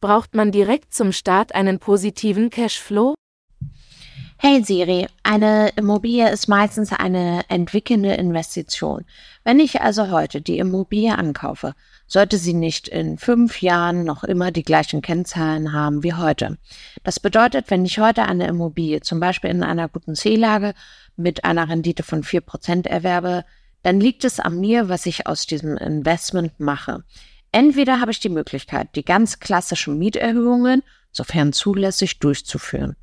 braucht man direkt zum Start einen positiven Cashflow? Hey Siri, eine Immobilie ist meistens eine entwickelnde Investition. Wenn ich also heute die Immobilie ankaufe, sollte sie nicht in fünf Jahren noch immer die gleichen Kennzahlen haben wie heute. Das bedeutet, wenn ich heute eine Immobilie zum Beispiel in einer guten C-Lage mit einer Rendite von vier Prozent erwerbe, dann liegt es an mir, was ich aus diesem Investment mache. Entweder habe ich die Möglichkeit, die ganz klassischen Mieterhöhungen, sofern zulässig, durchzuführen.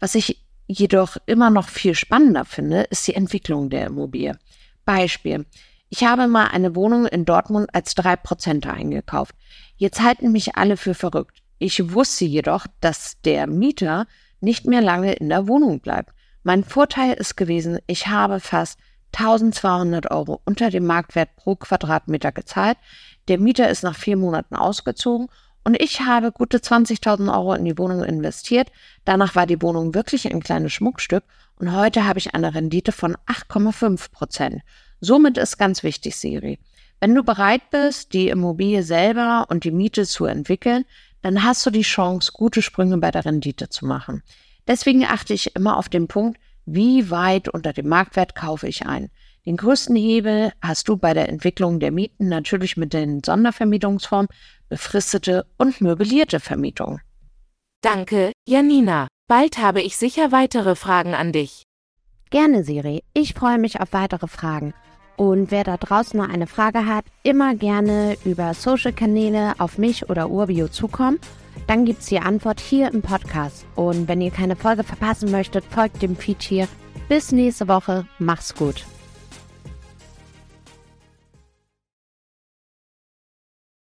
Was ich jedoch immer noch viel spannender finde, ist die Entwicklung der Immobilie. Beispiel. Ich habe mal eine Wohnung in Dortmund als 3% eingekauft. Jetzt halten mich alle für verrückt. Ich wusste jedoch, dass der Mieter nicht mehr lange in der Wohnung bleibt. Mein Vorteil ist gewesen, ich habe fast 1200 Euro unter dem Marktwert pro Quadratmeter gezahlt. Der Mieter ist nach vier Monaten ausgezogen und ich habe gute 20.000 Euro in die Wohnung investiert. Danach war die Wohnung wirklich ein kleines Schmuckstück und heute habe ich eine Rendite von 8,5 Prozent. Somit ist ganz wichtig, Siri. Wenn du bereit bist, die Immobilie selber und die Miete zu entwickeln, dann hast du die Chance, gute Sprünge bei der Rendite zu machen. Deswegen achte ich immer auf den Punkt, wie weit unter dem Marktwert kaufe ich ein. Den größten Hebel hast du bei der Entwicklung der Mieten natürlich mit den Sondervermietungsformen befristete und möblierte Vermietung. Danke, Janina. Bald habe ich sicher weitere Fragen an dich. Gerne, Siri. Ich freue mich auf weitere Fragen. Und wer da draußen noch eine Frage hat, immer gerne über Social-Kanäle auf mich oder Urbio zukommen. Dann gibt es die Antwort hier im Podcast. Und wenn ihr keine Folge verpassen möchtet, folgt dem Feed hier. Bis nächste Woche. Mach's gut.